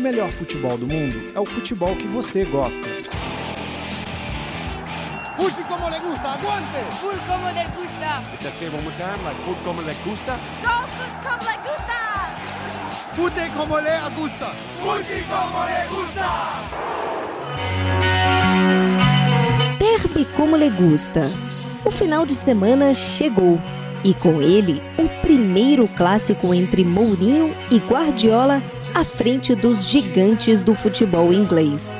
melhor futebol do mundo é o futebol que você gosta. Fuji como le gusta, aguante! Full como le gusta. Is that say one more time? Like como le gusta? Go food como le gusta. Fute como le gusta! Fuji como le gusta. Derby como le gusta. O final de semana chegou e com ele o primeiro clássico entre Mourinho e Guardiola à frente dos gigantes do futebol inglês.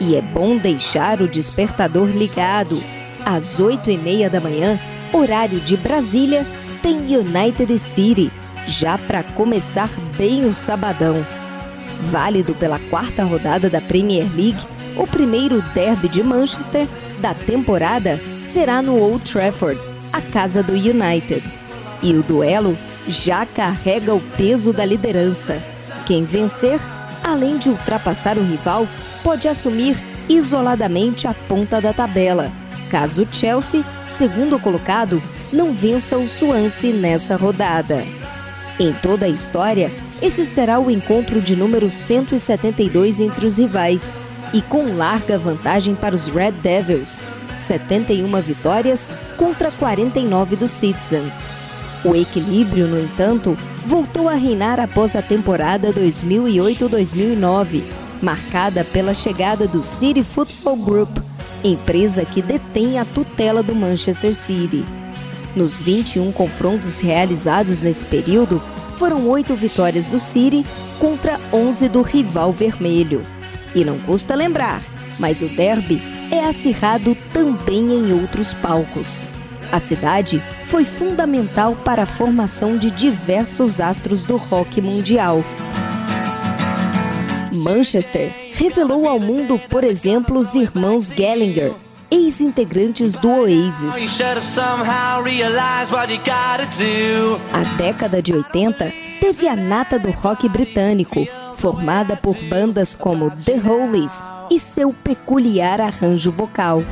E é bom deixar o despertador ligado. Às oito e meia da manhã, horário de Brasília, tem United City, já para começar bem o sabadão. Válido pela quarta rodada da Premier League, o primeiro derby de Manchester da temporada será no Old Trafford, a casa do United. E o duelo já carrega o peso da liderança. Quem vencer, além de ultrapassar o rival, pode assumir isoladamente a ponta da tabela, caso o Chelsea, segundo colocado, não vença o Swansea nessa rodada. Em toda a história, esse será o encontro de número 172 entre os rivais e com larga vantagem para os Red Devils, 71 vitórias contra 49 dos Citizens. O equilíbrio, no entanto, voltou a reinar após a temporada 2008-2009, marcada pela chegada do City Football Group, empresa que detém a tutela do Manchester City. Nos 21 confrontos realizados nesse período, foram oito vitórias do City contra 11 do rival vermelho. E não custa lembrar, mas o derby é acirrado também em outros palcos. A cidade foi fundamental para a formação de diversos astros do rock mundial. Manchester revelou ao mundo, por exemplo, os irmãos Gallagher, ex-integrantes do Oasis. A década de 80 teve a nata do rock britânico, formada por bandas como The Hollies e seu peculiar arranjo vocal.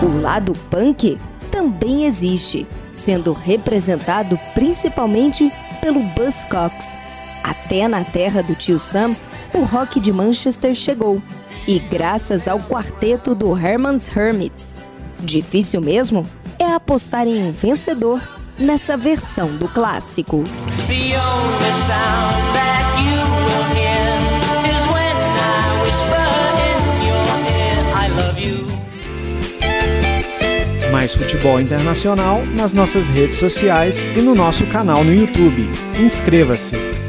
O lado punk também existe, sendo representado principalmente pelo Buzzcocks. Até na terra do tio Sam, o rock de Manchester chegou, e graças ao quarteto do Herman's Hermits. Difícil mesmo é apostar em um vencedor nessa versão do clássico. Mais futebol internacional nas nossas redes sociais e no nosso canal no YouTube. Inscreva-se!